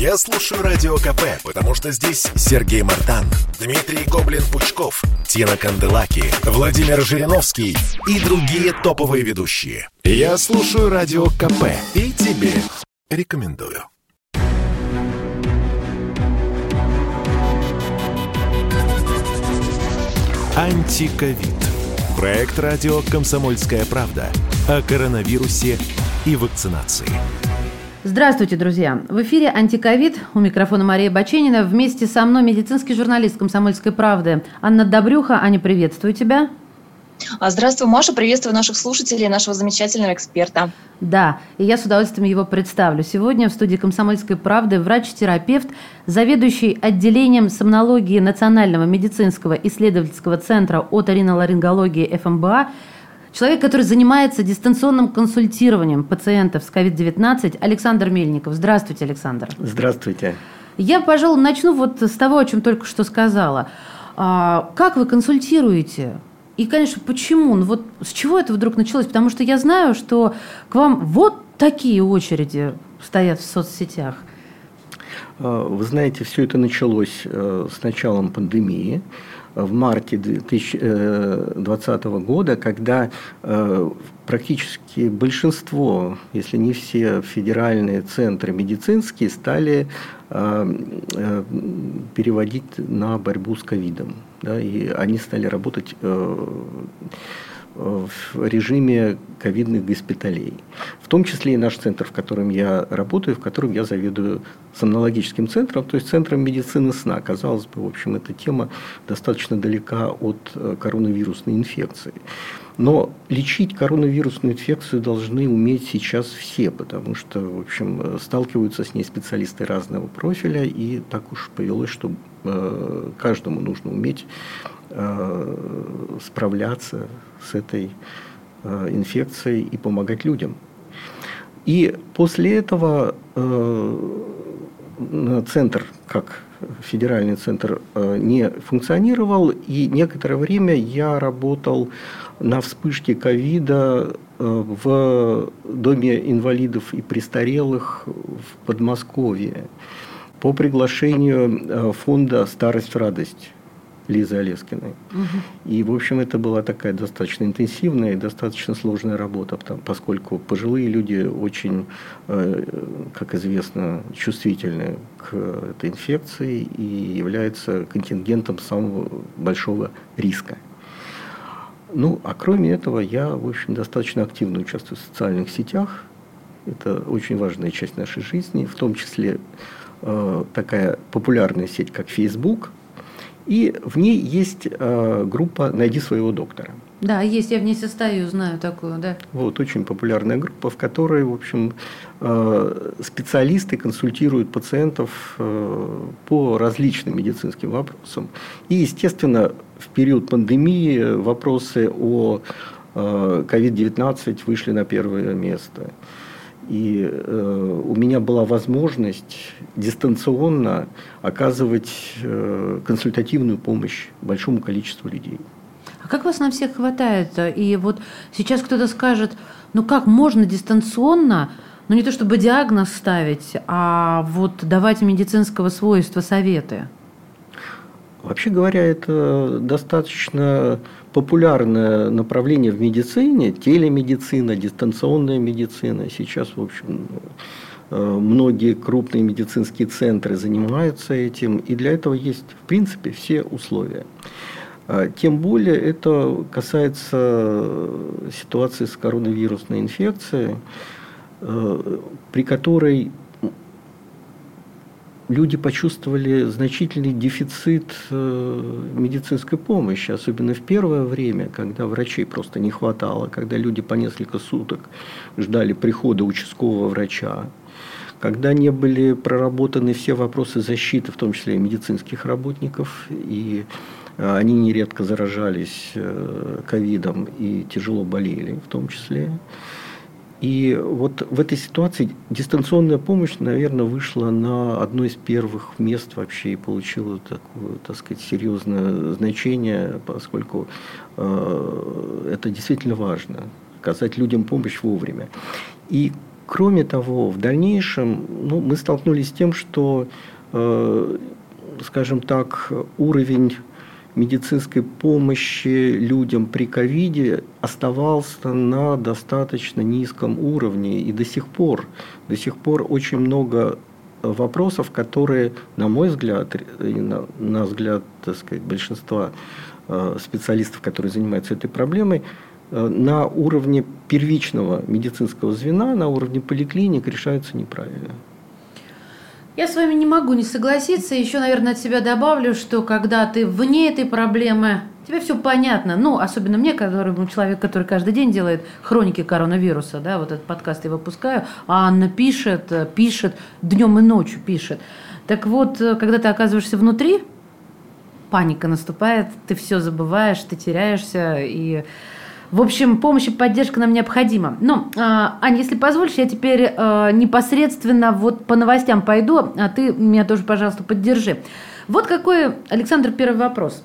Я слушаю Радио КП, потому что здесь Сергей Мартан, Дмитрий Гоблин-Пучков, Тина Канделаки, Владимир Жириновский и другие топовые ведущие. Я слушаю Радио КП и тебе рекомендую. Антиковид. Проект радио «Комсомольская правда» о коронавирусе и вакцинации. Здравствуйте, друзья! В эфире «Антиковид». У микрофона Мария Баченина. Вместе со мной медицинский журналист «Комсомольской правды» Анна Добрюха. Аня, приветствую тебя. А, здравствуй, Маша. Приветствую наших слушателей, нашего замечательного эксперта. Да, и я с удовольствием его представлю. Сегодня в студии «Комсомольской правды» врач-терапевт, заведующий отделением сомнологии Национального медицинского исследовательского центра оториноларингологии ФМБА, человек, который занимается дистанционным консультированием пациентов с COVID-19, Александр Мельников. Здравствуйте, Александр. Здравствуйте. Я, пожалуй, начну вот с того, о чем только что сказала. А, как вы консультируете и, конечно, почему? Ну вот с чего это вдруг началось? Потому что я знаю, что к вам вот такие очереди стоят в соцсетях. А, вы знаете, все это началось э, с началом пандемии в марте 2020 э, года, когда э, практически большинство, если не все федеральные центры медицинские стали переводить на борьбу с ковидом да, и они стали работать э, в режиме ковидных госпиталей. В том числе и наш центр, в котором я работаю, в котором я заведую сомнологическим центром, то есть центром медицины сна. Казалось бы, в общем, эта тема достаточно далека от э, коронавирусной инфекции. Но лечить коронавирусную инфекцию должны уметь сейчас все, потому что, в общем, сталкиваются с ней специалисты разного профиля, и так уж повелось, что э, каждому нужно уметь э, справляться с этой э, инфекцией и помогать людям. И после этого центр, как федеральный центр, не функционировал, и некоторое время я работал на вспышке ковида э, в Доме инвалидов и престарелых в Подмосковье по приглашению э, фонда «Старость в радость» Лизы Олескиной. Угу. И, в общем, это была такая достаточно интенсивная и достаточно сложная работа, поскольку пожилые люди очень, э, как известно, чувствительны к этой инфекции и являются контингентом самого большого риска. Ну, а кроме этого, я, в общем, достаточно активно участвую в социальных сетях. Это очень важная часть нашей жизни, в том числе э, такая популярная сеть, как Facebook. И в ней есть э, группа «Найди своего доктора». Да, есть, я в ней состою, знаю такую, да. Вот, очень популярная группа, в которой, в общем, э, специалисты консультируют пациентов э, по различным медицинским вопросам. И, естественно, в период пандемии вопросы о COVID-19 э, вышли на первое место. И э, у меня была возможность дистанционно оказывать э, консультативную помощь большому количеству людей. А как вас на всех хватает? И вот сейчас кто-то скажет, ну как можно дистанционно, ну не то чтобы диагноз ставить, а вот давать медицинского свойства советы? Вообще говоря, это достаточно популярное направление в медицине, телемедицина, дистанционная медицина. Сейчас, в общем, э, многие крупные медицинские центры занимаются этим, и для этого есть, в принципе, все условия. А, тем более это касается ситуации с коронавирусной инфекцией, э, при которой люди почувствовали значительный дефицит э, медицинской помощи, особенно в первое время, когда врачей просто не хватало, когда люди по несколько суток ждали прихода участкового врача, когда не были проработаны все вопросы защиты, в том числе и медицинских работников, и э, они нередко заражались э, ковидом и тяжело болели в том числе. И вот в этой ситуации дистанционная помощь, наверное, вышла на одно из первых мест вообще и получила такое, так сказать, серьезное значение, поскольку э, это действительно важно, оказать людям помощь вовремя. И кроме того, в дальнейшем ну, мы столкнулись с тем, что, э, скажем так, уровень медицинской помощи людям при ковиде оставался на достаточно низком уровне и до сих пор, до сих пор очень много вопросов, которые, на мой взгляд, и на, на взгляд так сказать, большинства э, специалистов, которые занимаются этой проблемой, э, на уровне первичного медицинского звена, на уровне поликлиник решаются неправильно. Я с вами не могу не согласиться. Еще, наверное, от себя добавлю, что когда ты вне этой проблемы, тебе все понятно. Ну, особенно мне, который человек, который каждый день делает хроники коронавируса, да, вот этот подкаст я выпускаю, а Анна пишет, э, пишет, днем и ночью пишет. Так вот, э, когда ты оказываешься внутри, паника наступает, ты все забываешь, ты теряешься и в общем, помощь и поддержка нам необходима. Но, а, Аня, если позволишь, я теперь а, непосредственно вот по новостям пойду, а ты меня тоже, пожалуйста, поддержи. Вот какой, Александр, первый вопрос.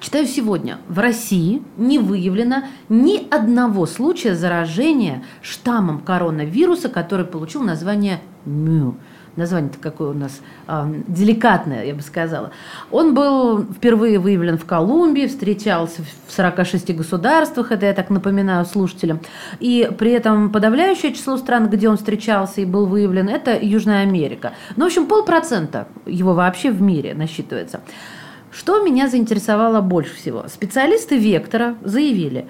Читаю сегодня. В России не выявлено ни одного случая заражения штаммом коронавируса, который получил название МЮ название-то какое у нас э, деликатное, я бы сказала. Он был впервые выявлен в Колумбии, встречался в 46 государствах, это я так напоминаю слушателям. И при этом подавляющее число стран, где он встречался и был выявлен, это Южная Америка. Ну, в общем, полпроцента его вообще в мире насчитывается. Что меня заинтересовало больше всего? Специалисты Вектора заявили,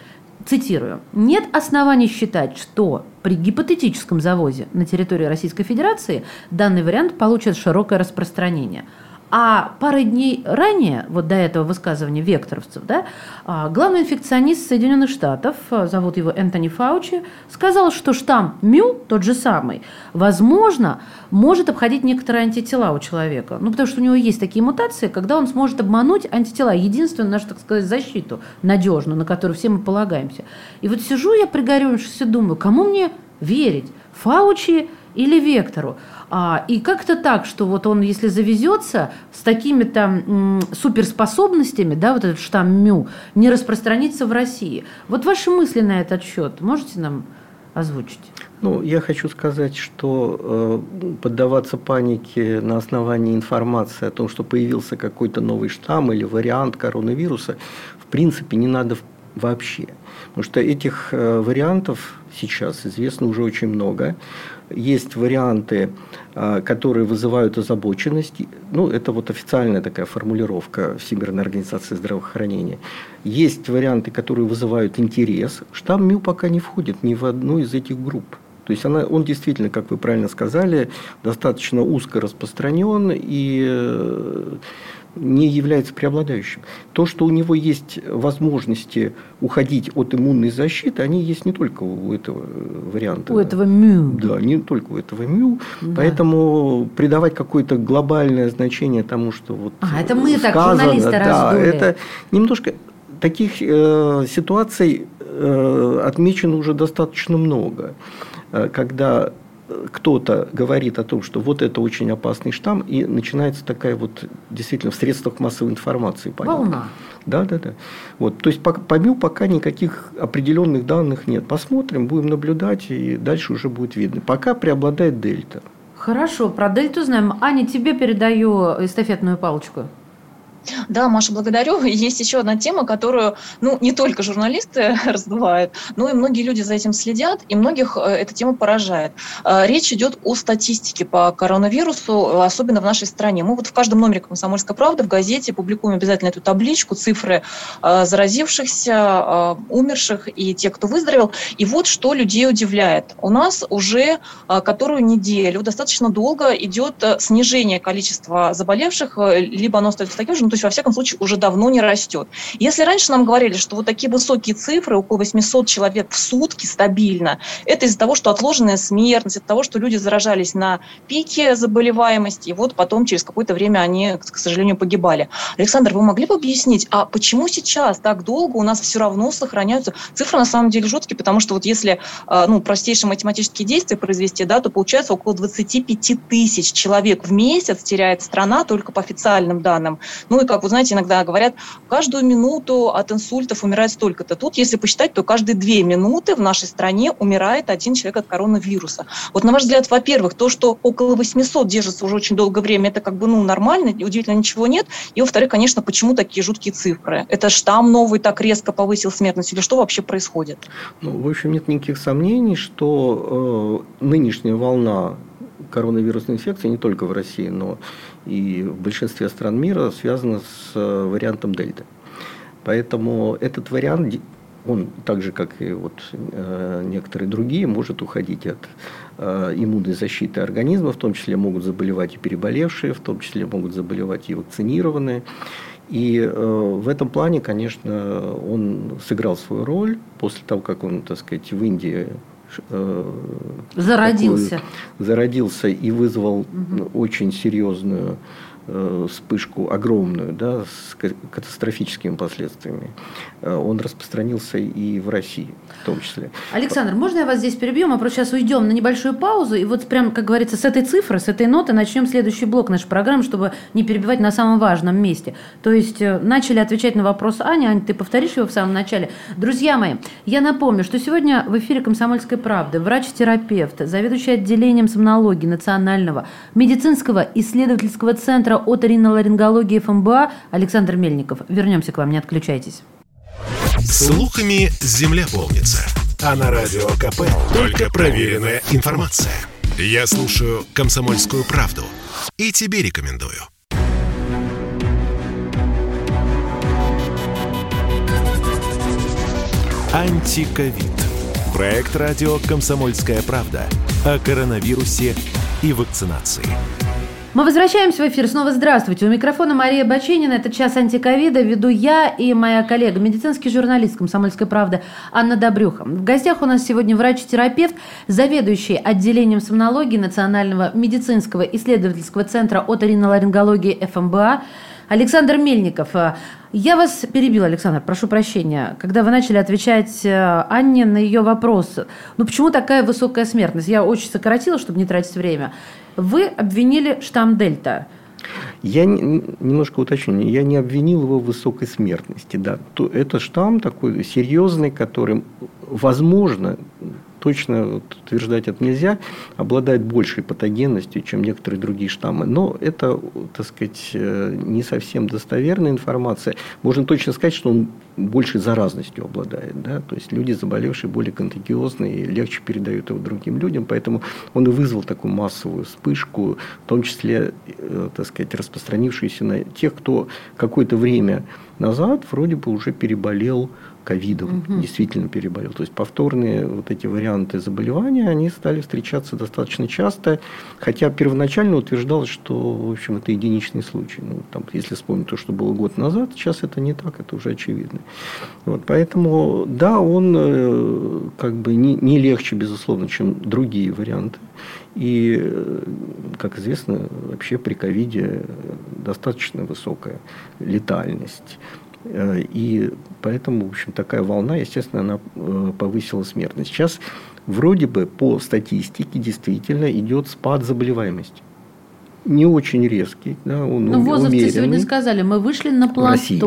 цитирую, «Нет оснований считать, что при гипотетическом завозе на территории Российской Федерации данный вариант получит широкое распространение». А пары дней ранее, вот до этого высказывания векторовцев, да, а, главный инфекционист Соединенных Штатов, а, зовут его Энтони Фаучи, сказал, что штамм МЮ, тот же самый, возможно, может обходить некоторые антитела у человека. Ну, потому что у него есть такие мутации, когда он сможет обмануть антитела, единственную нашу, так сказать, защиту надежную, на которую все мы полагаемся. И вот сижу я пригорюнившись думаю, кому мне верить? Фаучи или Вектору? А, и как-то так, что вот он, если завезется с такими-то суперспособностями, да, вот этот штамм МЮ, не распространится в России. Вот ваши мысли на этот счет можете нам озвучить? Ну, я хочу сказать, что э, поддаваться панике на основании информации о том, что появился какой-то новый штамм или вариант коронавируса, в принципе, не надо вообще. Потому что этих э, вариантов сейчас известно уже очень много. Есть варианты, э, которые вызывают озабоченность. Ну, это вот официальная такая формулировка Всемирной организации здравоохранения. Есть варианты, которые вызывают интерес. Штамм МЮ пока не входит ни в одну из этих групп. То есть она, он действительно, как вы правильно сказали, достаточно узко распространен и э, не является преобладающим. То, что у него есть возможности уходить от иммунной защиты, они есть не только у этого варианта. У этого МЮ. Да, не только у этого МЮ. Да. Поэтому придавать какое-то глобальное значение тому, что вот А, это мы сказано, так, журналисты, да, раздули. это немножко таких э, ситуаций э, отмечено уже достаточно много, э, когда кто-то говорит о том, что вот это очень опасный штамм, и начинается такая вот действительно в средствах массовой информации понятно. Волна. Да, да, да. Вот, то есть по, по МИУ пока никаких определенных данных нет. Посмотрим, будем наблюдать, и дальше уже будет видно. Пока преобладает дельта. Хорошо, про дельту знаем. Аня, тебе передаю эстафетную палочку. Да, Маша, благодарю. Есть еще одна тема, которую, ну, не только журналисты раздувают, но и многие люди за этим следят, и многих э, эта тема поражает. Э, речь идет о статистике по коронавирусу, особенно в нашей стране. Мы вот в каждом номере «Комсомольской правды» в газете публикуем обязательно эту табличку, цифры э, заразившихся, умерших и тех, кто выздоровел. И вот что людей удивляет. У нас уже которую неделю достаточно долго идет снижение количества заболевших, либо оно остается таким же, есть, во всяком случае, уже давно не растет. Если раньше нам говорили, что вот такие высокие цифры, около 800 человек в сутки стабильно, это из-за того, что отложенная смертность, от того, что люди заражались на пике заболеваемости, и вот потом через какое-то время они, к сожалению, погибали. Александр, вы могли бы объяснить, а почему сейчас так долго у нас все равно сохраняются цифры на самом деле жуткие, потому что вот если а, ну, простейшие математические действия произвести, да, то получается около 25 тысяч человек в месяц теряет страна только по официальным данным. Ну и как вы знаете, иногда говорят, каждую минуту от инсультов умирает столько-то. Тут, если посчитать, то каждые две минуты в нашей стране умирает один человек от коронавируса. Вот на ваш взгляд, во-первых, то, что около 800 держится уже очень долгое время, это как бы ну, нормально, удивительно ничего нет. И, во-вторых, конечно, почему такие жуткие цифры? Это штамм новый так резко повысил смертность или что вообще происходит? Ну, в общем, нет никаких сомнений, что э, нынешняя волна коронавирусной инфекции не только в России, но и в большинстве стран мира связана с э, вариантом дельта. Поэтому этот вариант, он так же, как и вот э, некоторые другие, может уходить от э, иммунной защиты организма, в том числе могут заболевать и переболевшие, в том числе могут заболевать и вакцинированные. И в этом плане, конечно, он сыграл свою роль после того, как он, так сказать, в Индии зародился, такую, зародился и вызвал угу. очень серьезную Э, вспышку огромную, да, с катастрофическими последствиями, э, он распространился и в России в том числе. Александр, можно я вас здесь перебью? Мы просто сейчас уйдем на небольшую паузу, и вот прям, как говорится, с этой цифры, с этой ноты начнем следующий блок нашей программы, чтобы не перебивать на самом важном месте. То есть э, начали отвечать на вопрос Ани. Аня, ты повторишь его в самом начале. Друзья мои, я напомню, что сегодня в эфире «Комсомольской правды» врач-терапевт, заведующий отделением сомнологии Национального медицинского исследовательского центра центра оториноларингологии ФМБА Александр Мельников. Вернемся к вам, не отключайтесь. Слухами земля полнится. А на радио КП только проверенная информация. Я слушаю «Комсомольскую правду» и тебе рекомендую. Антиковид. Проект радио «Комсомольская правда» о коронавирусе и вакцинации. Мы возвращаемся в эфир. Снова здравствуйте. У микрофона Мария Баченина. Это час антиковида. Веду я и моя коллега, медицинский журналист «Комсомольской правды» Анна Добрюха. В гостях у нас сегодня врач-терапевт, заведующий отделением сомнологии Национального медицинского исследовательского центра оториноларингологии ФМБА Александр Мельников. Я вас перебила, Александр, прошу прощения. Когда вы начали отвечать э, Анне на ее вопрос, ну почему такая высокая смертность? Я очень сократила, чтобы не тратить время. Вы обвинили штамм Дельта. Я немножко уточню, я не обвинил его в высокой смертности. Да. Это штамм такой серьезный, который, возможно, точно утверждать это нельзя, обладает большей патогенностью, чем некоторые другие штаммы. Но это, так сказать, э, не совсем достоверная информация. Можно точно сказать, что он большей заразностью обладает. Да? То есть люди, заболевшие, более контагиозные, и легче передают его другим людям. Поэтому он и вызвал такую массовую вспышку, в том числе, э, так сказать, распространившуюся на тех, кто какое-то время назад вроде бы уже переболел ковидом, угу. действительно переболел. То есть повторные вот эти варианты заболевания, они стали встречаться достаточно часто, хотя первоначально утверждалось, что, в общем, это единичный случай. Ну, там, если вспомнить то, что было год назад, сейчас это не так, это уже очевидно. Вот, поэтому, да, он э, как бы не, не легче, безусловно, чем другие варианты. И, э, как известно, вообще при ковиде достаточно высокая летальность. Э, и поэтому, в общем, такая волна, естественно, она э, повысила смертность. Сейчас вроде бы по статистике действительно идет спад заболеваемости. Не очень резкий, да, он Ну, возрасте сегодня сказали, мы вышли на плато. России.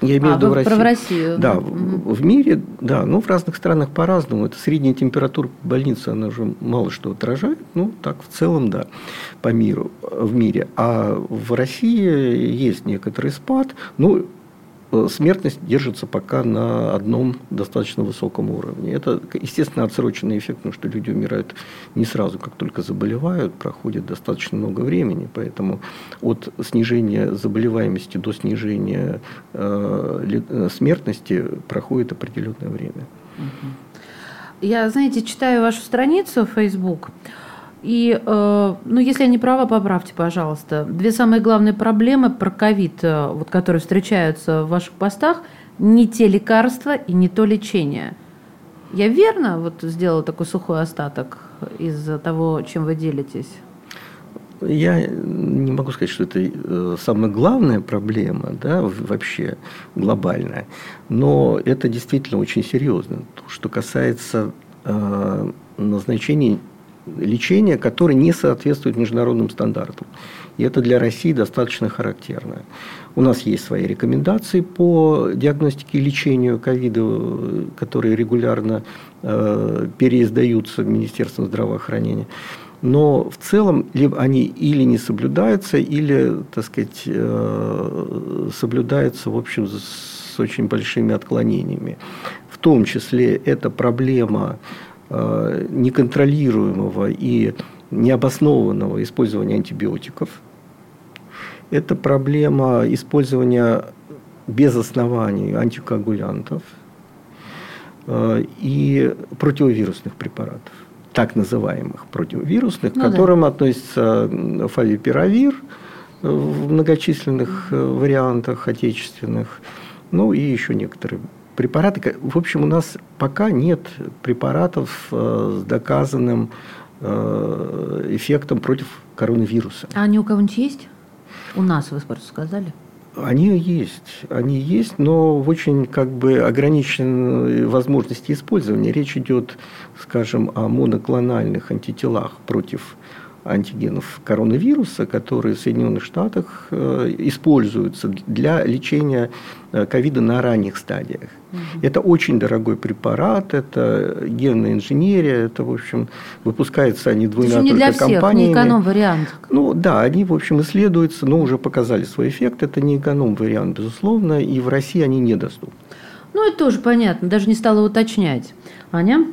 Я имею а, в виду в России. Про Россию. Да, угу. в, мире, да, ну, в разных странах по-разному. Это средняя температура больницы, она уже мало что отражает. Ну, так, в целом, да, по миру, в мире. А в России есть некоторый спад. Ну, смертность держится пока на одном достаточно высоком уровне. Это, естественно, отсроченный эффект, потому что люди умирают не сразу, как только заболевают, проходит достаточно много времени, поэтому от снижения заболеваемости до снижения э, э смертности проходит определенное время. Я, знаете, читаю вашу страницу в Facebook, и, э, ну, если я не права, поправьте, пожалуйста. Две самые главные проблемы про ковид, э, вот, которые встречаются в ваших постах, не те лекарства и не то лечение. Я верно вот сделала такой сухой остаток из того, чем вы делитесь? Я не могу сказать, что это э, самая главная проблема, да, вообще глобальная, но это действительно очень серьезно. То, что касается э, назначений лечения, которые не соответствуют международным стандартам. И это для России достаточно характерно. У нас есть свои рекомендации по диагностике и лечению ковида, которые регулярно э, переиздаются Министерством здравоохранения. Но в целом либо они или не соблюдаются, или, так сказать, э, соблюдаются, в общем, с очень большими отклонениями. В том числе это проблема неконтролируемого и необоснованного использования антибиотиков. Это проблема использования без оснований антикоагулянтов э, и противовирусных препаратов, так называемых противовирусных, ну, к которым да. относится фавипиравир в многочисленных э, вариантах отечественных, ну и еще некоторые препараты. В общем, у нас пока нет препаратов э, с доказанным Э, эффектом против коронавируса. А они у кого-нибудь есть? У нас, вы сказали. Они есть, они есть, но в очень как бы ограниченной возможности использования. Речь идет, скажем, о моноклональных антителах против антигенов коронавируса, которые в Соединенных Штатах э, используются для лечения ковида на ранних стадиях. Угу. Это очень дорогой препарат, это генная инженерия, это, в общем, выпускаются они двумя не для всех, компаниями. не эконом-вариант. Ну да, они, в общем, исследуются, но уже показали свой эффект. Это не эконом-вариант, безусловно, и в России они недоступны. Ну, это тоже понятно, даже не стала уточнять. Аня?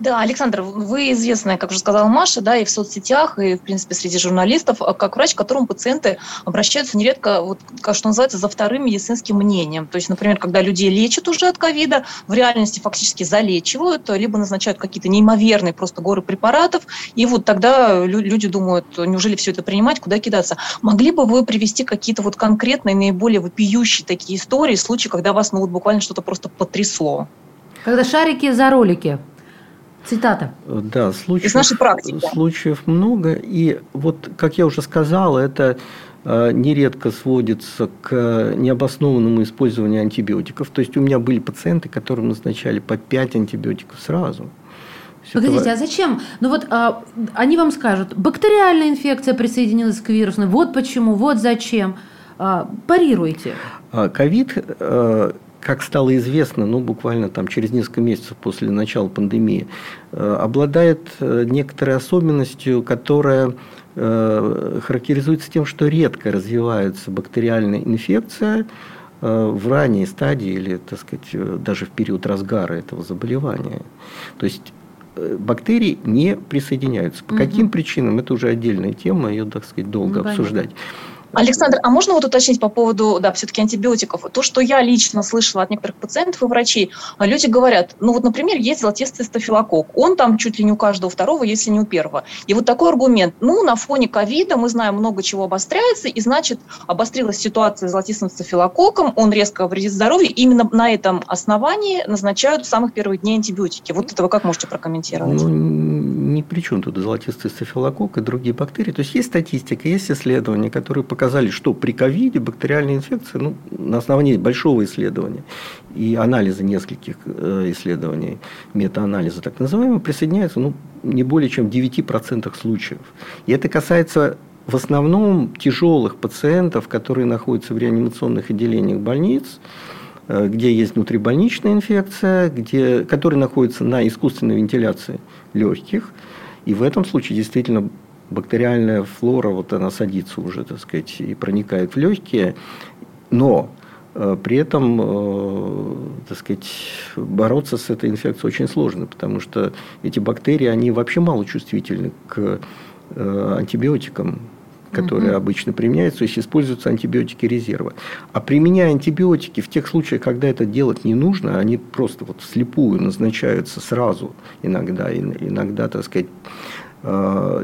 Да, Александр, вы известная, как уже сказала Маша, да, и в соцсетях, и, в принципе, среди журналистов, а как врач, к которому пациенты обращаются нередко, вот, как что называется, за вторым медицинским мнением. То есть, например, когда людей лечат уже от ковида, в реальности фактически залечивают, либо назначают какие-то неимоверные просто горы препаратов, и вот тогда люди думают, неужели все это принимать, куда кидаться. Могли бы вы привести какие-то вот конкретные, наиболее вопиющие такие истории, случаи, когда вас ну, вот буквально что-то просто потрясло? Когда шарики за ролики. Цитата. Да, случаев, Из нашей практики. случаев много. И вот, как я уже сказал, это э, нередко сводится к необоснованному использованию антибиотиков. То есть у меня были пациенты, которым назначали по 5 антибиотиков сразу. Погодите, этого... а зачем? Ну вот а, они вам скажут, бактериальная инфекция присоединилась к вирусной, вот почему, вот зачем. А, парируйте. А, ковид э, как стало известно, ну, буквально там через несколько месяцев после начала пандемии, э, обладает э, некоторой особенностью, которая э, характеризуется тем, что редко развивается бактериальная инфекция в ранней стадии или, так сказать, даже в период разгара этого заболевания. То есть бактерии не присоединяются. По угу. каким причинам, это уже отдельная тема, ее, так сказать, долго ну, обсуждать. Александр, а можно вот уточнить по поводу, да, все-таки антибиотиков? То, что я лично слышала от некоторых пациентов и врачей, а люди говорят, ну вот, например, есть золотистый стафилококк, он там чуть ли не у каждого второго, если не у первого. И вот такой аргумент, ну, на фоне ковида мы знаем много чего обостряется, и значит, обострилась ситуация с золотистым стафилококком, он резко вредит здоровью, именно на этом основании назначают в самых первых дней антибиотики. Вот это вы как можете прокомментировать? Ну, ни при чем тут золотистый стафилококк и другие бактерии. То есть есть статистика, есть исследования, которые показывают, показали, что при ковиде бактериальная инфекция, ну, на основании большого исследования и анализа нескольких э, исследований, метаанализа так называемого, присоединяется ну, не более чем в 9% случаев. И это касается в основном тяжелых пациентов, которые находятся в реанимационных отделениях больниц, э, где есть внутрибольничная инфекция, где, которые находятся на искусственной вентиляции легких. И в этом случае действительно бактериальная флора, вот она садится уже, так сказать, и проникает в легкие, но э, при этом, э, так сказать, бороться с этой инфекцией очень сложно, потому что эти бактерии, они вообще мало чувствительны к э, антибиотикам, которые угу. обычно применяются, то есть используются антибиотики резерва. А применяя антибиотики в тех случаях, когда это делать не нужно, они просто вот вслепую назначаются сразу иногда, иногда, так сказать,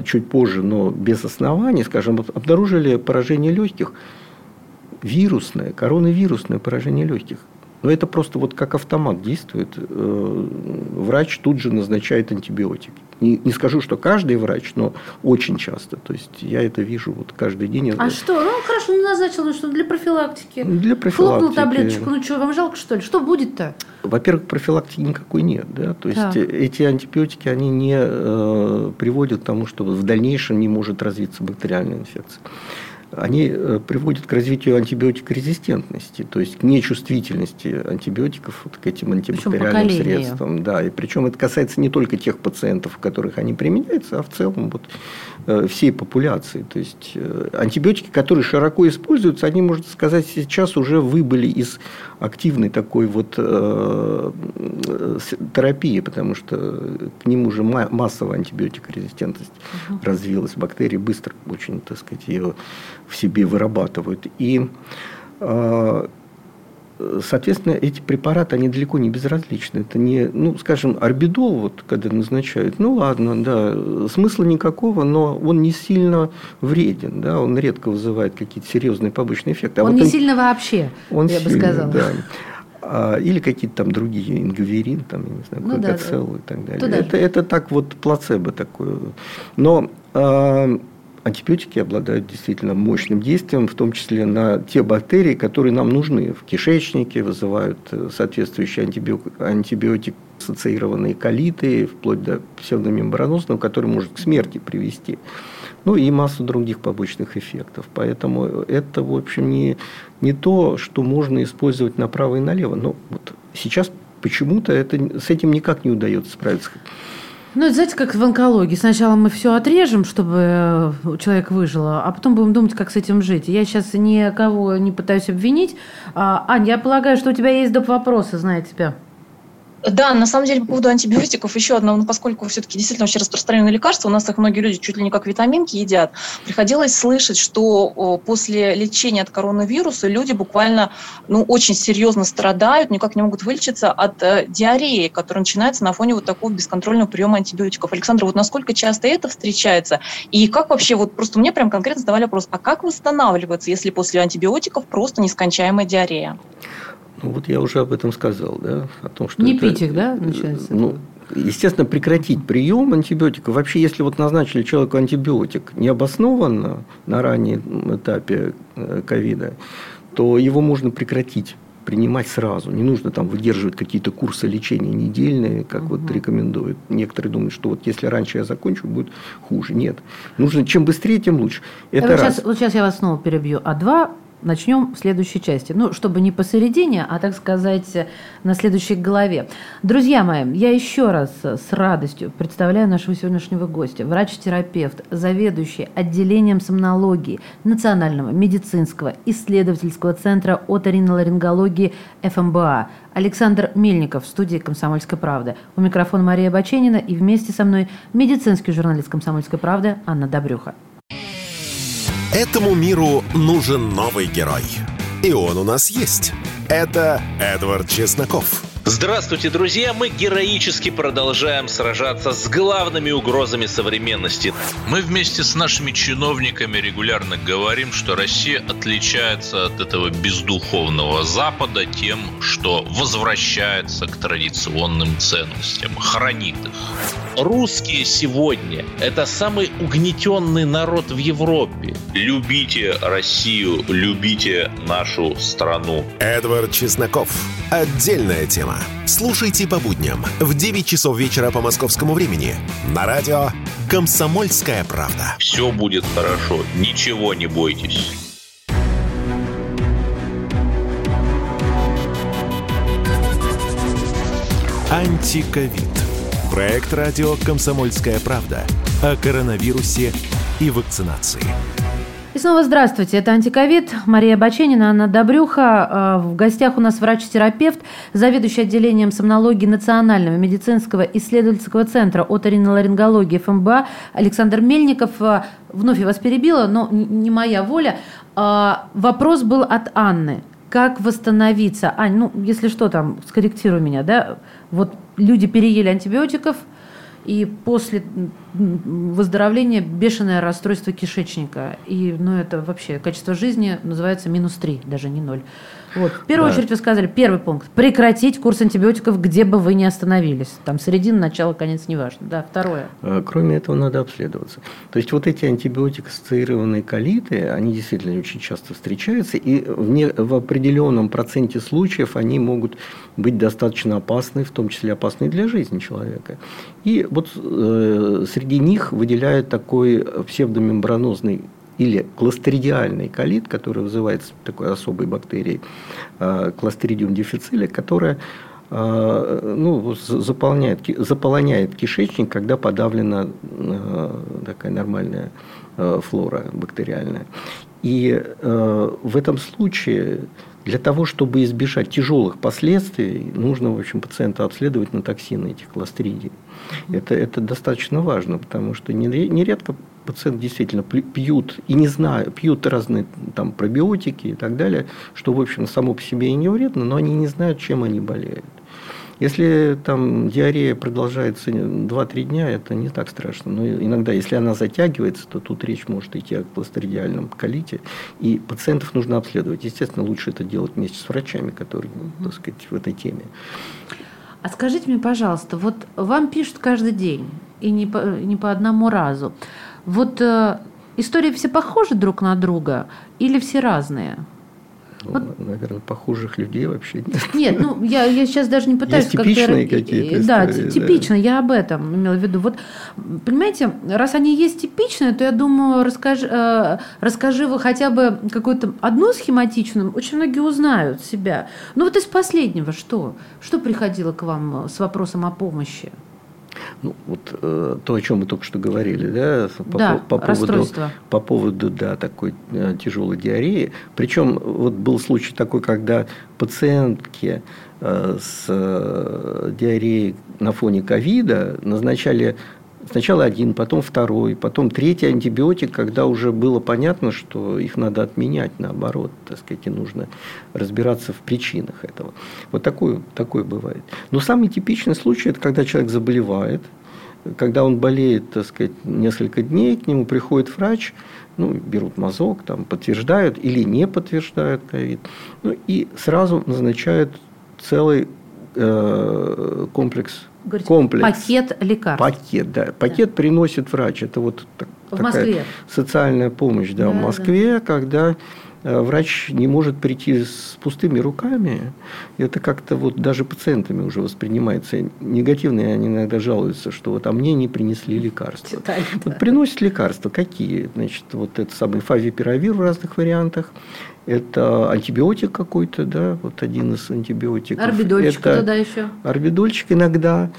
чуть позже, но без оснований, скажем, обнаружили поражение легких, вирусное, коронавирусное поражение легких. Но это просто вот как автомат действует. Э, врач тут же назначает антибиотики. Не, не скажу, что каждый врач, но очень часто. То есть я это вижу вот каждый день. А что? Ну хорошо, ну назначил, ну что для профилактики. Для профилактики. Хлопнул таблеточку, ну что, вам жалко что ли? Что будет-то? Во-первых, профилактики никакой нет. Да? То есть так. эти антибиотики, они не э, приводят к тому, что в дальнейшем не может развиться бактериальная инфекция они э, приводят к развитию антибиотикорезистентности, то есть к нечувствительности антибиотиков вот, к этим антибактериальным средствам. Да, и причем это касается не только тех пациентов, у которых они применяются, а в целом вот, э, всей популяции. То есть э, антибиотики, которые широко используются, они, можно сказать, сейчас уже выбыли из активной такой вот терапии, потому что к ним уже массовая антибиотикорезистентность угу. развилась. Бактерии быстро очень, так сказать, ее в себе вырабатывают. И, э, соответственно, эти препараты, они далеко не безразличны. Это не, ну, скажем, орбидол, вот, когда назначают, ну, ладно, да, смысла никакого, но он не сильно вреден, да, он редко вызывает какие-то серьезные побочные эффекты. А он вот не он, сильно вообще, он я сильно, бы сказала. Да. А, или какие-то там другие, ингаверин, там, я не знаю, ну, да, да. и так далее. Это, это так вот плацебо такое. Но э, антибиотики обладают действительно мощным действием, в том числе на те бактерии, которые нам нужны в кишечнике, вызывают э, соответствующие антибиотик ассоциированные колиты, вплоть до псевдомембранозного, который может к смерти привести. Ну и массу других побочных эффектов. Поэтому это, в общем, не, не то, что можно использовать направо и налево. Но вот сейчас почему-то это, с этим никак не удается справиться. Ну, это, знаете, как в онкологии. Сначала мы все отрежем, чтобы э, человек выжил, а потом будем думать, как с этим жить. Я сейчас никого не пытаюсь обвинить. А, Ань, я полагаю, что у тебя есть доп. вопросы, зная тебя. Да, на самом деле по поводу антибиотиков еще одно, ну, поскольку все-таки действительно очень распространенное лекарство, у нас их многие люди чуть ли не как витаминки едят, приходилось слышать, что после лечения от коронавируса люди буквально ну, очень серьезно страдают, никак не могут вылечиться от э, диареи, которая начинается на фоне вот такого бесконтрольного приема антибиотиков. Александр, вот насколько часто это встречается? И как вообще, вот просто мне прям конкретно задавали вопрос, а как восстанавливаться, если после антибиотиков просто нескончаемая диарея? Ну, вот я уже об этом сказал, да, о том, что не это, пить их, да, начинается. Ну, естественно, прекратить прием антибиотиков. Вообще, если вот назначили человеку антибиотик необоснованно на раннем этапе э, ковида, то его можно прекратить принимать сразу. Не нужно там выдерживать какие-то курсы лечения недельные, как угу. вот рекомендуют. Некоторые думают, что вот если раньше я закончу, будет хуже. Нет. Нужно чем быстрее, тем лучше. Это вот, раз. Сейчас, вот сейчас я вас снова перебью. А два начнем в следующей части. Ну, чтобы не посередине, а, так сказать, на следующей главе. Друзья мои, я еще раз с радостью представляю нашего сегодняшнего гостя. Врач-терапевт, заведующий отделением сомнологии Национального медицинского исследовательского центра оториноларингологии ФМБА Александр Мельников в студии «Комсомольской правды». У микрофона Мария Баченина и вместе со мной медицинский журналист «Комсомольской правды» Анна Добрюха. Этому миру нужен новый герой. И он у нас есть. Это Эдвард Чесноков. Здравствуйте, друзья! Мы героически продолжаем сражаться с главными угрозами современности. Мы вместе с нашими чиновниками регулярно говорим, что Россия отличается от этого бездуховного Запада тем, что возвращается к традиционным ценностям, хранит их. Русские сегодня – это самый угнетенный народ в Европе. Любите Россию, любите нашу страну. Эдвард Чесноков. Отдельная тема. Слушайте по будням в 9 часов вечера по московскому времени на радио «Комсомольская правда». Все будет хорошо, ничего не бойтесь. Антиковид. Проект радио «Комсомольская правда» о коронавирусе и вакцинации. Снова здравствуйте. Это «Антиковид». Мария Баченина, Анна Добрюха. А, в гостях у нас врач-терапевт, заведующий отделением сомнологии Национального медицинского исследовательского центра оториноларингологии ФМБА Александр Мельников. А, вновь я вас перебила, но не моя воля. А, вопрос был от Анны. Как восстановиться? Ань, ну, если что, там, скорректируй меня, да? Вот люди переели антибиотиков – и после выздоровления бешеное расстройство кишечника. И ну, это вообще качество жизни называется минус 3, даже не 0. Вот. В первую да. очередь вы сказали, первый пункт – прекратить курс антибиотиков, где бы вы ни остановились. Там середина, начало, конец, неважно. Да, второе. А, кроме этого, надо обследоваться. То есть, вот эти антибиотик-ассоциированные колиты, они действительно очень часто встречаются, и в, не, в определенном проценте случаев они могут быть достаточно опасны, в том числе опасны для жизни человека. И вот э, среди них выделяют такой псевдомембранозный или кластридиальный колит, который вызывается такой особой бактерией, кластридиум дифициле, которая а, ну, заполняет, заполоняет кишечник, когда подавлена а, такая нормальная флора бактериальная. И в этом случае для того, чтобы избежать тяжелых последствий, нужно, в общем, пациента обследовать на токсины этих кластридий. Это, это достаточно важно, потому что нередко пациент действительно пьют и не знаю, пьют разные там пробиотики и так далее, что, в общем, само по себе и не вредно, но они не знают, чем они болеют. Если там диарея продолжается 2-3 дня, это не так страшно. Но иногда, если она затягивается, то тут речь может идти о кластридиальном колите. И пациентов нужно обследовать. Естественно, лучше это делать вместе с врачами, которые, так сказать, в этой теме. А скажите мне, пожалуйста, вот вам пишут каждый день, и не по, не по одному разу. Вот э, истории все похожи друг на друга или все разные? Ну, вот. Наверное, похожих людей вообще нет. Нет, ну я, я сейчас даже не пытаюсь Есть типичные как какие-то Да, истории, типично, да. я об этом имела в виду. Вот, понимаете, раз они есть типичные, то я думаю, расскажи, э, расскажи вы хотя бы какую-то одну схематичную, очень многие узнают себя. Ну вот из последнего что? Что приходило к вам с вопросом о помощи? Ну, вот э, то, о чем мы только что говорили, да, по, да, по, по поводу, по поводу да, такой э, тяжелой диареи. Причем вот был случай такой, когда пациентки э, с э, диареей на фоне ковида назначали Сначала один, потом второй, потом третий антибиотик, когда уже было понятно, что их надо отменять, наоборот, так сказать, и нужно разбираться в причинах этого. Вот такое, такое бывает. Но самый типичный случай – это когда человек заболевает, когда он болеет, так сказать, несколько дней, к нему приходит врач, ну, берут мазок, там, подтверждают или не подтверждают ковид, ну, и сразу назначают целый э, комплекс Говорите, комплекс. Пакет лекарств. Пакет, да. Пакет да. приносит врач. Это вот так, в такая Москве. социальная помощь да, да, в Москве, да. когда э, врач не может прийти с пустыми руками. Это как-то вот даже пациентами уже воспринимается негативно, и они иногда жалуются, что вот а мне не принесли лекарства. Читали, вот да. приносят лекарства. Какие? Значит, вот это самый фавипиравир в разных вариантах. Это антибиотик какой-то, да, вот один из антибиотиков. Орбидольчик это тогда еще. Орбидольчик иногда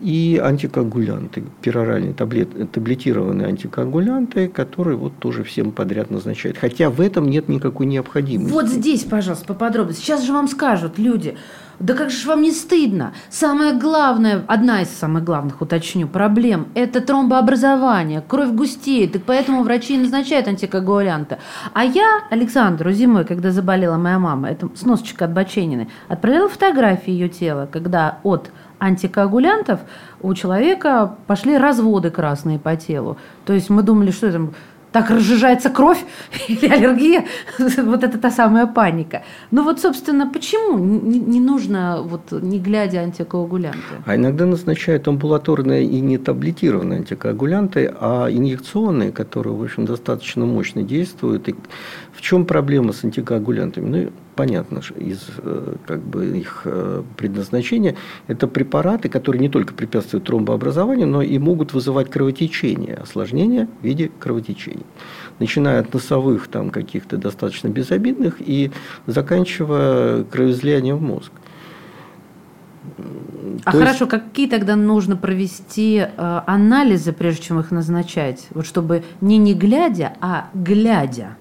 и антикоагулянты, пероральные таблет, таблетированные антикоагулянты, которые вот тоже всем подряд назначают. Хотя в этом нет никакой необходимости. Вот здесь, пожалуйста, поподробнее. Сейчас же вам скажут люди, да как же вам не стыдно? Самое главное, одна из самых главных, уточню, проблем – это тромбообразование. Кровь густеет, и поэтому врачи назначают антикоагулянты. А я Александру зимой, когда заболела моя мама, это сносочка от Баченины, отправила фотографии ее тела, когда от антикоагулянтов у человека пошли разводы красные по телу. То есть мы думали, что это так разжижается кровь или аллергия, вот это та самая паника. Ну вот, собственно, почему не, нужно, вот, не глядя антикоагулянты? А иногда назначают амбулаторные и не таблетированные антикоагулянты, а инъекционные, которые, в общем, достаточно мощно действуют. И в чем проблема с антикоагулянтами? Ну, понятно из э, как бы, их э, предназначения. Это препараты, которые не только препятствуют тромбообразованию, но и могут вызывать кровотечение, осложнения в виде кровотечений. Начиная от носовых там, каких-то достаточно безобидных и заканчивая кровоизлиянием в мозг. А То хорошо, есть... какие тогда нужно провести э, анализы, прежде чем их назначать? Вот чтобы не не глядя, а глядя.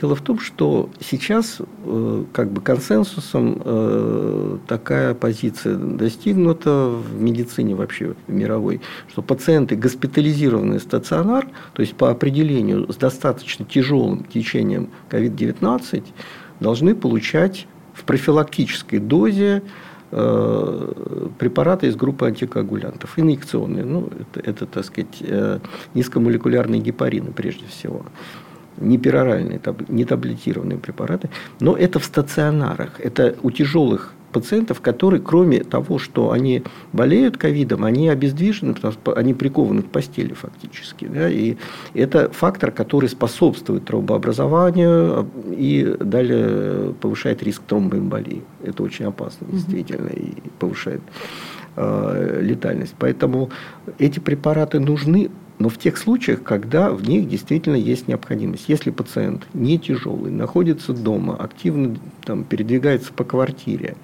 Дело в том, что сейчас э, как бы консенсусом э, такая позиция достигнута в медицине вообще мировой, что пациенты, госпитализированные в стационар, то есть по определению с достаточно тяжелым течением COVID-19, должны получать в профилактической дозе э, препараты из группы антикоагулянтов, инъекционные. Ну, это, это так сказать, низкомолекулярные гепарины прежде всего. Не пероральные, не таблетированные препараты, но это в стационарах, это у тяжелых пациентов, которые, кроме того, что они болеют ковидом, они обездвижены, потому что они прикованы к постели фактически. Да, и это фактор, который способствует тромбообразованию и далее повышает риск тромбоэмболии. Это очень опасно, действительно, и повышает э, летальность. Поэтому эти препараты нужны но в тех случаях, когда в них действительно есть необходимость. Если пациент не тяжелый, находится дома, активно там, передвигается по квартире,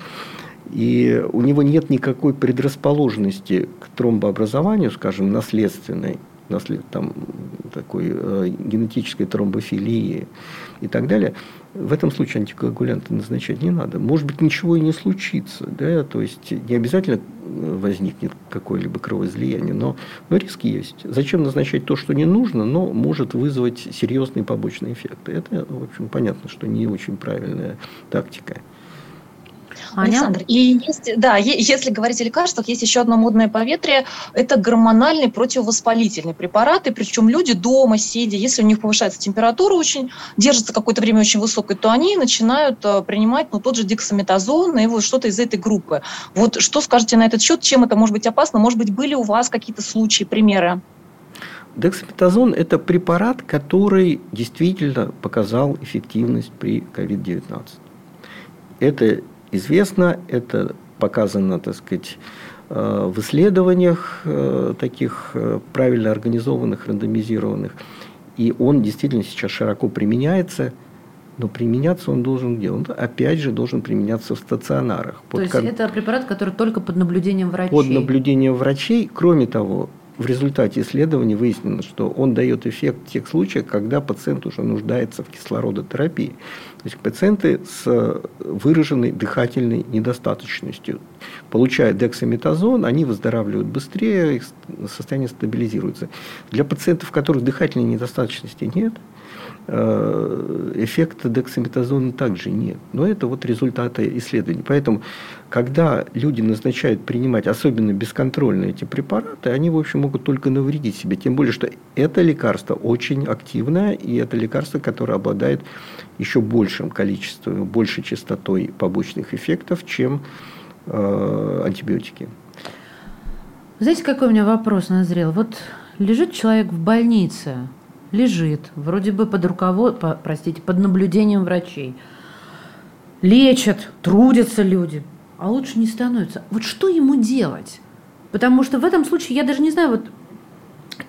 и у него нет никакой предрасположенности к тромбообразованию, скажем, наследственной, наслед, там, такой э, генетической тромбофилии и так далее, в этом случае антикоагулянты назначать не надо. Может быть, ничего и не случится. Да? То есть, не обязательно возникнет какое-либо кровоизлияние, но, но риск есть. Зачем назначать то, что не нужно, но может вызвать серьезные побочные эффекты? Это, в общем, понятно, что не очень правильная тактика. Аня? Александр, и есть, да, если говорить о лекарствах, есть еще одно модное поветрие, это гормональные противовоспалительные препараты, причем люди дома, сидя, если у них повышается температура очень, держится какое-то время очень высокой, то они начинают э, принимать ну, тот же дексаметазон и вот что-то из этой группы. Вот что скажете на этот счет, чем это может быть опасно? Может быть, были у вас какие-то случаи, примеры? Дексаметазон – это препарат, который действительно показал эффективность при COVID-19. Это известно, это показано, так сказать, э, в исследованиях э, таких э, правильно организованных, рандомизированных. И он действительно сейчас широко применяется, но применяться он должен где? Он опять же должен применяться в стационарах. То есть кон... это препарат, который только под наблюдением врачей? Под наблюдением врачей. Кроме того, в результате исследований выяснено, что он дает эффект в тех случаях, когда пациент уже нуждается в кислородотерапии. То есть пациенты с выраженной дыхательной недостаточностью. Получая дексаметазон, они выздоравливают быстрее, их состояние стабилизируется. Для пациентов, у которых дыхательной недостаточности нет, Э, эффекта дексаметазона также нет. Но это вот результаты исследований. Поэтому, когда люди назначают принимать, особенно бесконтрольно эти препараты, они, в общем, могут только навредить себе. Тем более, что это лекарство очень активное, и это лекарство, которое обладает еще большим количеством, большей частотой побочных эффектов, чем э, антибиотики. Знаете, какой у меня вопрос назрел? Вот лежит человек в больнице, лежит, вроде бы под руковод, по, простите, под наблюдением врачей. Лечат, трудятся люди, а лучше не становится. Вот что ему делать? Потому что в этом случае я даже не знаю, вот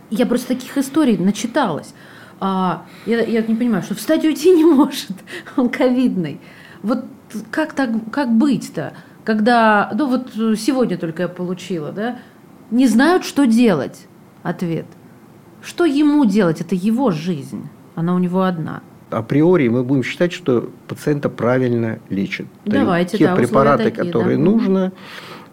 я просто таких историй начиталась. А, я, я не понимаю, что встать и уйти не может, он ковидный. Вот как, так, как быть-то, когда, ну вот сегодня только я получила, да, не знают, что делать, ответ – что ему делать? Это его жизнь. Она у него одна. Априори мы будем считать, что пациента правильно лечат. Давайте, Те да, препараты, такие, которые да. нужно,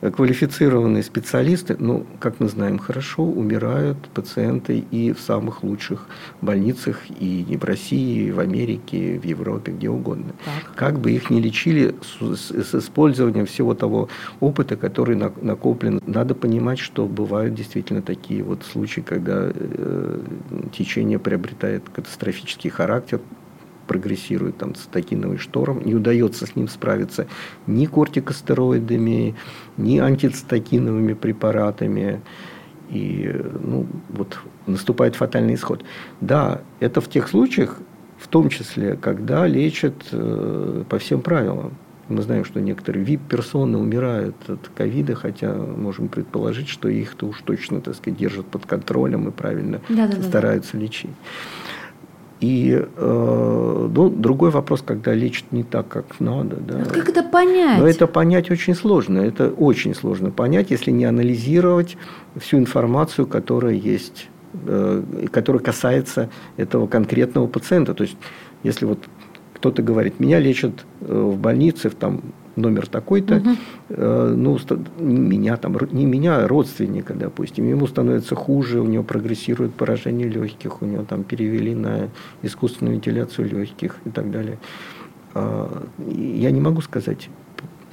квалифицированные специалисты, ну, как мы знаем хорошо, умирают пациенты и в самых лучших больницах, и не в России, и в Америке, и в Европе, где угодно. Так. Как бы их ни лечили с, с использованием всего того опыта, который на, накоплен, надо понимать, что бывают действительно такие вот случаи, когда э, течение приобретает катастрофический характер, прогрессирует там, цитокиновый шторм, не удается с ним справиться ни кортикостероидами, ни антицитокиновыми препаратами. И ну, вот наступает фатальный исход. Да, это в тех случаях, в том числе, когда лечат э, по всем правилам. Мы знаем, что некоторые VIP-персоны умирают от ковида, хотя можем предположить, что их-то уж точно, так сказать, держат под контролем и правильно да, да, стараются да. лечить. И э, ну, другой вопрос, когда лечат не так, как надо. Да. Вот как это понять? Но это понять очень сложно. Это очень сложно понять, если не анализировать всю информацию, которая есть, э, которая касается этого конкретного пациента. То есть, если вот кто-то говорит, меня лечат э, в больнице, в там номер такой-то, угу. э, ну, не меня, там, не меня, а родственника, допустим, ему становится хуже, у него прогрессирует поражение легких, у него там перевели на искусственную вентиляцию легких и так далее. Э, я не могу сказать,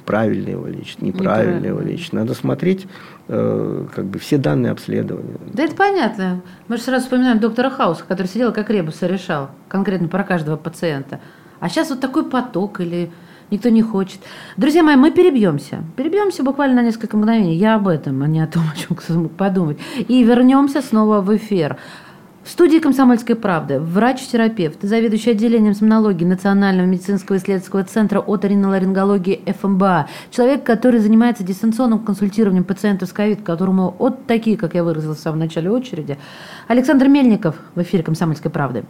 правильно его лечат, неправильно его лечат. Надо смотреть э, как бы все данные обследования. Да это понятно. Мы же сразу вспоминаем доктора Хауса, который сидел как ребуса решал конкретно про каждого пациента. А сейчас вот такой поток или никто не хочет. Друзья мои, мы перебьемся. Перебьемся буквально на несколько мгновений. Я об этом, а не о том, о чем кто мог подумать. И вернемся снова в эфир. В студии «Комсомольской правды» врач-терапевт, заведующий отделением сомнологии Национального медицинского исследовательского центра оториноларингологии ФМБА, человек, который занимается дистанционным консультированием пациентов с ковид, которому от такие, как я выразилась в самом начале очереди, Александр Мельников в эфире «Комсомольской правды»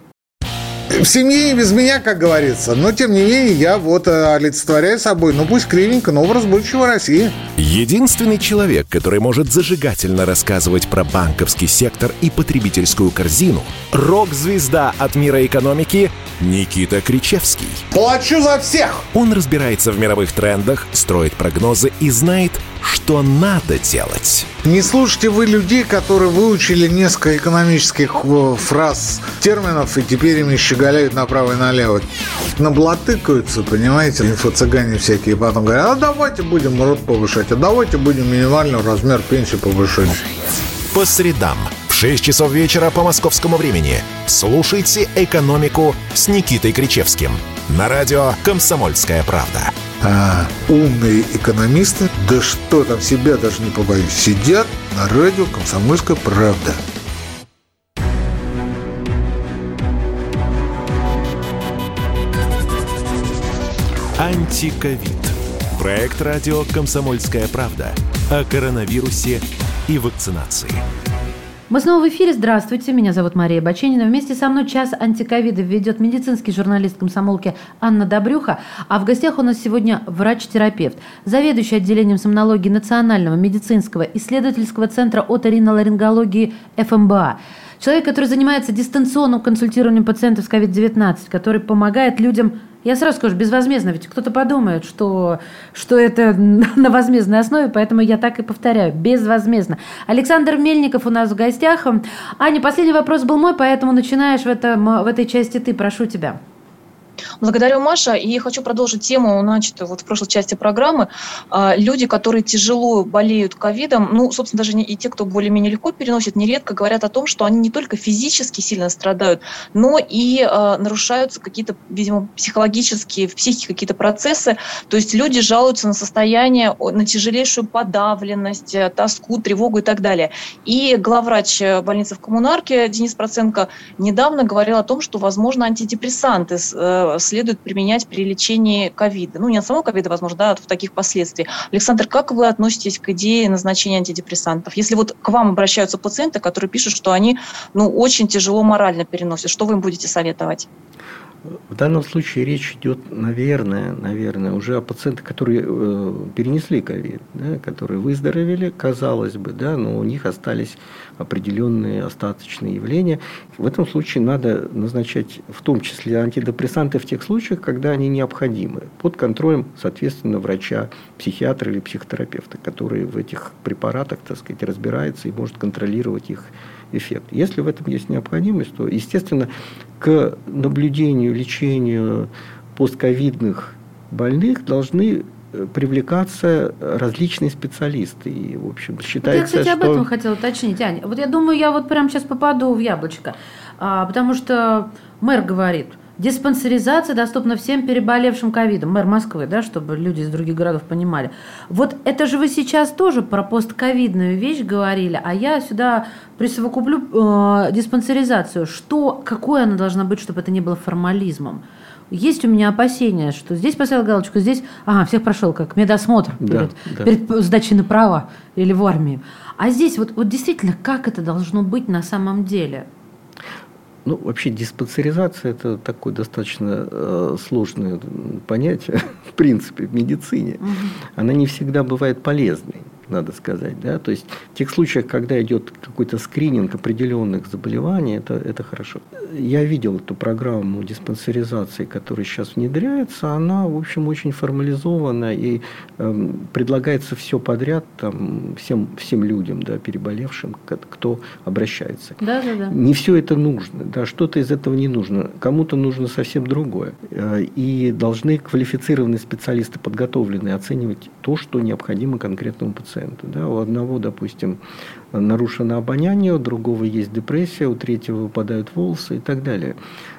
в семье и без меня, как говорится. Но, тем не менее, я вот э, олицетворяю собой, ну пусть кривенько, но образ будущего России. Единственный человек, который может зажигательно рассказывать про банковский сектор и потребительскую корзину – рок-звезда от мира экономики Никита Кричевский. Плачу за всех! Он разбирается в мировых трендах, строит прогнозы и знает, что надо делать. Не слушайте вы людей, которые выучили несколько экономических э, фраз, терминов, и теперь ими щеголяют направо и налево. Наблатыкаются, понимаете, инфо-цыгане всякие, потом говорят, а давайте будем рот повышать, а давайте будем минимальный размер пенсии повышать. По средам. В 6 часов вечера по московскому времени. Слушайте «Экономику» с Никитой Кричевским. На радио «Комсомольская правда» а, умные экономисты, да что там, себя даже не побоюсь, сидят на радио «Комсомольская правда». Антиковид. Проект радио «Комсомольская правда» о коронавирусе и вакцинации. Мы снова в эфире. Здравствуйте. Меня зовут Мария Баченина. Вместе со мной час антиковида ведет медицинский журналист комсомолки Анна Добрюха. А в гостях у нас сегодня врач-терапевт, заведующий отделением сомнологии Национального медицинского исследовательского центра оториноларингологии ФМБА. Человек, который занимается дистанционным консультированием пациентов с COVID-19, который помогает людям я сразу скажу, безвозмездно, ведь кто-то подумает, что, что это на возмездной основе, поэтому я так и повторяю, безвозмездно. Александр Мельников у нас в гостях. Аня, последний вопрос был мой, поэтому начинаешь в, этом, в этой части ты, прошу тебя. Благодарю, Маша. И хочу продолжить тему, начатую вот в прошлой части программы. А, люди, которые тяжело болеют ковидом, ну, собственно, даже и те, кто более-менее легко переносит, нередко говорят о том, что они не только физически сильно страдают, но и э, нарушаются какие-то, видимо, психологические, в психике какие-то процессы. То есть люди жалуются на состояние, на тяжелейшую подавленность, э, тоску, тревогу и так далее. И главврач э, больницы в коммунарке Денис Проценко недавно говорил о том, что, возможно, антидепрессанты следует применять при лечении ковида. Ну, не от самого ковида, возможно, да, от таких последствий. Александр, как вы относитесь к идее назначения антидепрессантов? Если вот к вам обращаются пациенты, которые пишут, что они ну, очень тяжело морально переносят, что вы им будете советовать? В данном случае речь идет, наверное, наверное, уже о пациентах, которые э, перенесли ковид, да, которые выздоровели, казалось бы, да, но у них остались определенные остаточные явления. В этом случае надо назначать в том числе антидепрессанты в тех случаях, когда они необходимы, под контролем, соответственно, врача, психиатра или психотерапевта, который в этих препаратах, так сказать, разбирается и может контролировать их эффект. Если в этом есть необходимость, то, естественно, к наблюдению, лечению постковидных больных должны э, привлекаться различные специалисты. И, в общем, считается, вот я, кстати, что... об этом хотела уточнить, Аня. Вот я думаю, я вот прямо сейчас попаду в яблочко. А, потому что мэр говорит – Диспансеризация доступна всем переболевшим ковидом. Мэр Москвы, да, чтобы люди из других городов понимали. Вот это же вы сейчас тоже про постковидную вещь говорили, а я сюда присовокуплю э, диспансеризацию. Что, какой она должна быть, чтобы это не было формализмом? Есть у меня опасения, что здесь поставил галочку, здесь, ага, всех прошел как медосмотр да, перед, да. перед сдачей на право или в армию. А здесь вот, вот действительно, как это должно быть на самом деле? Ну, вообще диспансеризация – это такое достаточно э, сложное понятие, в принципе, в медицине. Угу. Она не всегда бывает полезной. Надо сказать. Да? То есть в тех случаях, когда идет какой-то скрининг определенных заболеваний, это, это хорошо. Я видел эту программу диспансеризации, которая сейчас внедряется, она, в общем, очень формализована и э, предлагается все подряд там, всем, всем людям, да, переболевшим, кто обращается. Да, да, да. Не все это нужно, да, что-то из этого не нужно, кому-то нужно совсем другое. Э, и должны квалифицированные специалисты, подготовленные, оценивать то, что необходимо конкретному пациенту. Да. У одного, допустим, нарушено обоняние, у другого есть депрессия, у третьего выпадают волосы и так далее.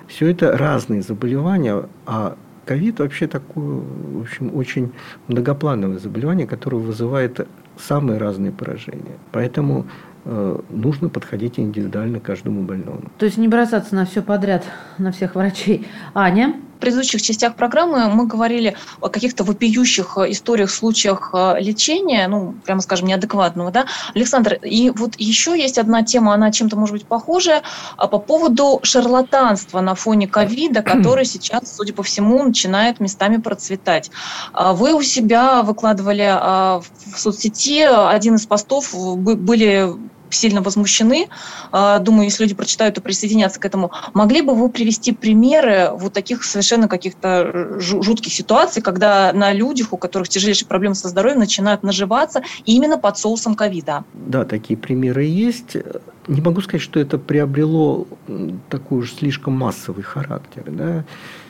Все это разные заболевания, а ковид вообще такое, в общем, очень многоплановое заболевание, которое вызывает самые разные поражения. Поэтому э, нужно подходить индивидуально каждому больному. То есть не бросаться на все подряд, на всех врачей. Аня? В предыдущих частях программы мы говорили о каких-то вопиющих э, историях, случаях э, лечения, ну, прямо скажем, неадекватного, да. Александр, и вот еще есть одна тема, она чем-то может быть похожая, а по поводу шарлатанства на фоне ковида, который сейчас, судя по всему, начинает местами процветать. А вы у себя выкладывали а, в соцсети один из постов, были сильно возмущены. А, думаю, если люди прочитают, то присоединятся к этому. Могли бы вы привести примеры вот таких совершенно каких-то жутких ситуаций, когда на людях, у которых тяжелейшие проблемы со здоровьем, начинают наживаться именно под соусом ковида? Да, такие примеры есть. Не могу сказать, что это приобрело такой уж слишком массовый характер. Да?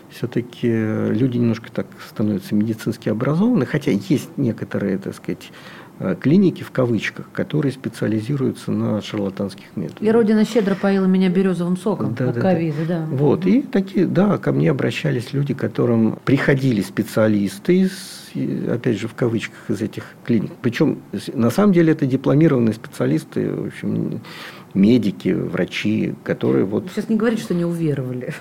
все-таки люди немножко так становятся медицински образованы, хотя есть некоторые, так сказать, Э, клиники, в кавычках, которые специализируются на шарлатанских методах. И Родина щедро поила меня березовым соком да, от да, ковида, да. Вот, и такие, да, ко мне обращались люди, которым приходили специалисты из, опять же, в кавычках, из этих клиник. Причем, на самом деле, это дипломированные специалисты, в общем, медики, врачи, которые вот... Сейчас не говорите, что не уверовали.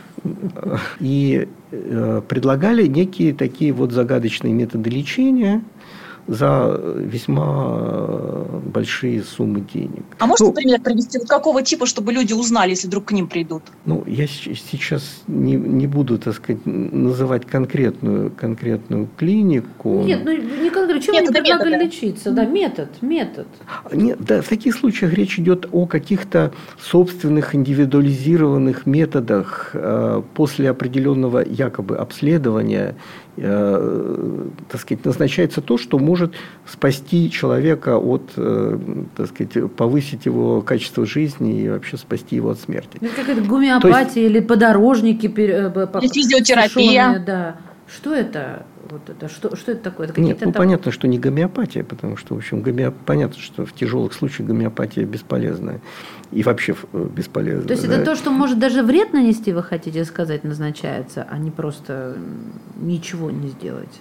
И э, предлагали некие такие вот загадочные методы лечения – за весьма э, большие суммы денег. А можете ну, пример привести? Вот какого типа, чтобы люди узнали, если вдруг к ним придут? Ну, я сейчас не, не буду, так сказать, называть конкретную, конкретную клинику. Нет, ну не конкретно. Чего Нет, не предлагали метода. лечиться? Да, метод, метод. Нет, да, в таких случаях речь идет о каких-то собственных индивидуализированных методах э, после определенного якобы обследования так сказать, назначается то, что может спасти человека от, э, так сказать, повысить его качество жизни и вообще спасти его от смерти. Это какая-то гомеопатия есть, или подорожники. Э, или физиотерапия. Да. Что это? Вот это, что, что это такое? Это Нет, ну там... понятно, что не гомеопатия, потому что, в общем, гомеоп... понятно, что в тяжелых случаях гомеопатия бесполезная. И вообще э, бесполезная. То есть да? это то, что может даже вред нанести, вы хотите сказать, назначается, а не просто ничего не сделать?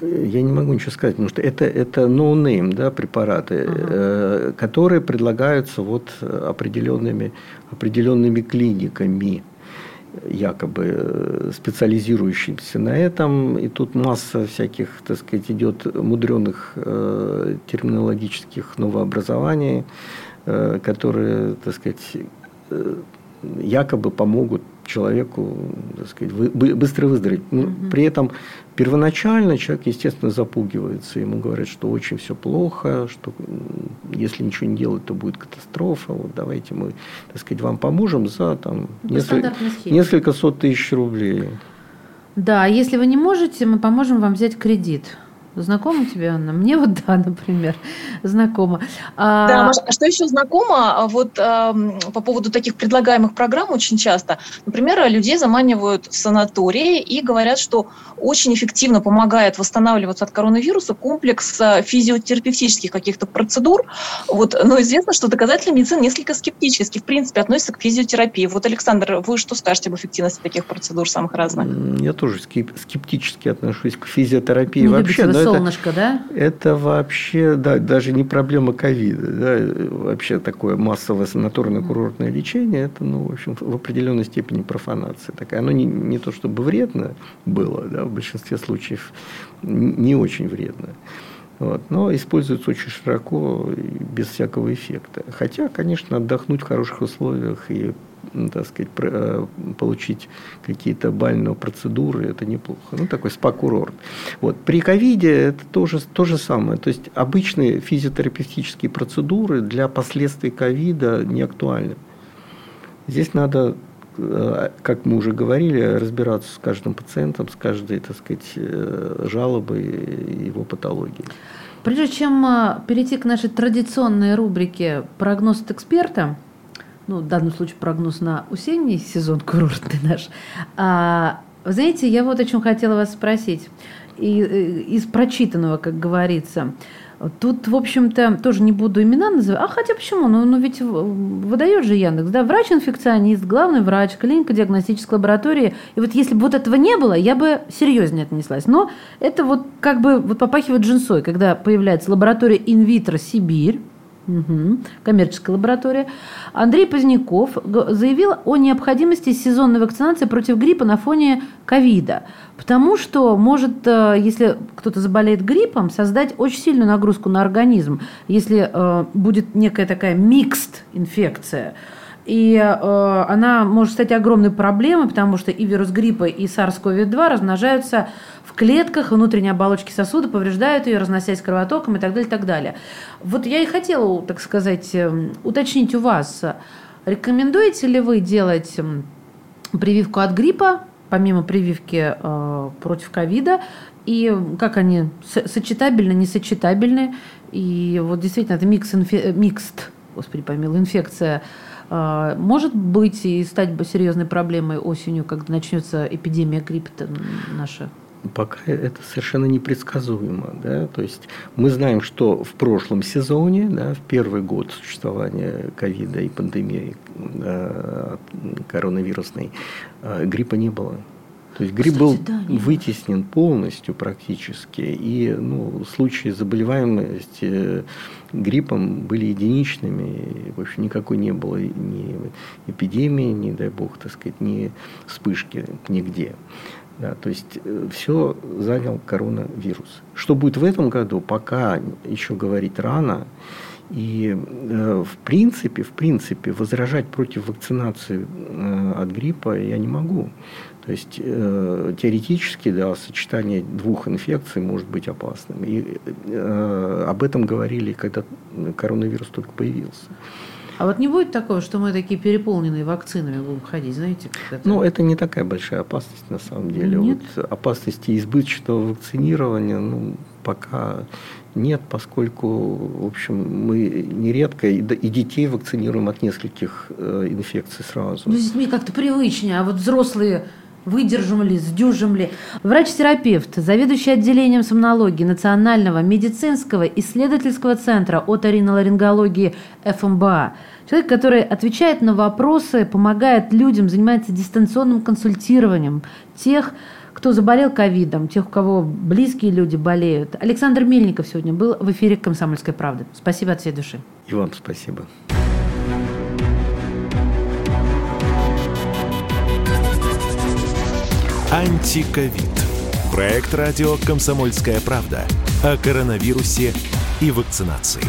Я не могу ничего сказать, потому что это, это no-name да, препараты, uh-huh. э, которые предлагаются вот определенными, определенными клиниками якобы э, специализирующимся на этом. И тут масса всяких, так сказать, идет мудреных э, терминологических новообразований, э, которые, так сказать, якобы помогут человеку так сказать, быстро выздороветь. Угу. При этом первоначально человек, естественно, запугивается. Ему говорят, что очень все плохо, что если ничего не делать, то будет катастрофа. Вот давайте мы, так сказать, вам поможем за там, несколько, несколько сот тысяч рублей. Да, если вы не можете, мы поможем вам взять кредит. Знакома тебе, Анна? Мне вот да, например, знакома. А... Да, Маша, а что еще знакомо? А вот э, по поводу таких предлагаемых программ очень часто, например, людей заманивают в санатории и говорят, что очень эффективно помогает восстанавливаться от коронавируса комплекс э, физиотерапевтических каких-то процедур. Вот, но известно, что доказательная медицина несколько скептически, в принципе, относится к физиотерапии. Вот, Александр, вы что скажете об эффективности таких процедур самых разных? Я тоже скептически отношусь к физиотерапии не вообще. Но солнышко, это, да? Это вообще да, даже не проблема ковида. Да, вообще такое массовое санаторно-курортное лечение, это, ну, в общем, в определенной степени профанация такая. Оно не, не то чтобы вредно было, да, в большинстве случаев не очень вредно. Вот. Но используется очень широко без всякого эффекта. Хотя, конечно, отдохнуть в хороших условиях и так сказать, э, получить какие-то бальные процедуры, это неплохо. Ну, такой спа-курорт. Вот. При ковиде это тоже то же самое. То есть обычные физиотерапевтические процедуры для последствий ковида не актуальны. Здесь надо э, как мы уже говорили, разбираться с каждым пациентом, с каждой, так сказать, э, жалобой его патологией. Прежде чем перейти к нашей традиционной рубрике «Прогноз от эксперта», ну, в данном случае прогноз на осенний сезон курортный наш. А, вы знаете, я вот о чем хотела вас спросить. И, э, из прочитанного, как говорится. Тут, в общем-то, тоже не буду имена называть. А хотя почему? Ну, ну ведь выдает же Яндекс, да, врач-инфекционист, главный врач, клиника диагностической лаборатории. И вот если бы вот этого не было, я бы серьезнее отнеслась. Но это вот как бы вот попахивает джинсой, когда появляется лаборатория инвитро Сибирь, Угу. Коммерческая лаборатория. Андрей Поздняков заявил о необходимости сезонной вакцинации против гриппа на фоне ковида. Потому что может, э, если кто-то заболеет гриппом, создать очень сильную нагрузку на организм. Если э, будет некая такая микст инфекция, и э, она может стать огромной проблемой, потому что и вирус гриппа, и SARS-CoV-2 размножаются клетках внутренней оболочки сосуда, повреждают ее, разносясь кровотоком и так далее, и так далее. Вот я и хотела, так сказать, эм, уточнить у вас, рекомендуете ли вы делать эм, прививку от гриппа, помимо прививки э, против ковида, и как они сочетабельны, несочетабельны, и вот действительно это микс, инфе, микст, господи помилуй, инфекция а, может быть и стать бы серьезной проблемой осенью, когда начнется эпидемия гриппа наша? Пока это совершенно непредсказуемо. Да? То есть мы знаем, что в прошлом сезоне, да, в первый год существования ковида и пандемии э, коронавирусной, э, гриппа не было. То есть грипп был да, вытеснен полностью практически, и ну, случаи заболеваемости гриппом были единичными, в общем, никакой не было ни эпидемии, ни, дай бог, так сказать, ни вспышки нигде. Да, то есть э, все занял коронавирус. Что будет в этом году, пока еще говорить рано. И э, в принципе, в принципе, возражать против вакцинации э, от гриппа я не могу. То есть э, теоретически, да, сочетание двух инфекций может быть опасным. И э, об этом говорили, когда коронавирус только появился. А вот не будет такого, что мы такие переполненные вакцинами будем ходить, знаете? Это... Ну, это не такая большая опасность на самом деле. Нет? Вот опасности избыточного вакцинирования, ну, пока нет, поскольку, в общем, мы нередко и детей вакцинируем от нескольких э, инфекций сразу. Ну, с детьми как-то привычнее, а вот взрослые Выдержим ли, сдюжим ли. Врач-терапевт, заведующий отделением сомнологии Национального медицинского исследовательского центра оториноларингологии ФМБА. Человек, который отвечает на вопросы, помогает людям, занимается дистанционным консультированием тех, кто заболел ковидом, тех, у кого близкие люди болеют. Александр Мельников сегодня был в эфире «Комсомольской правды». Спасибо от всей души. И вам спасибо. Антиковид. Проект радио «Комсомольская правда» о коронавирусе и вакцинации.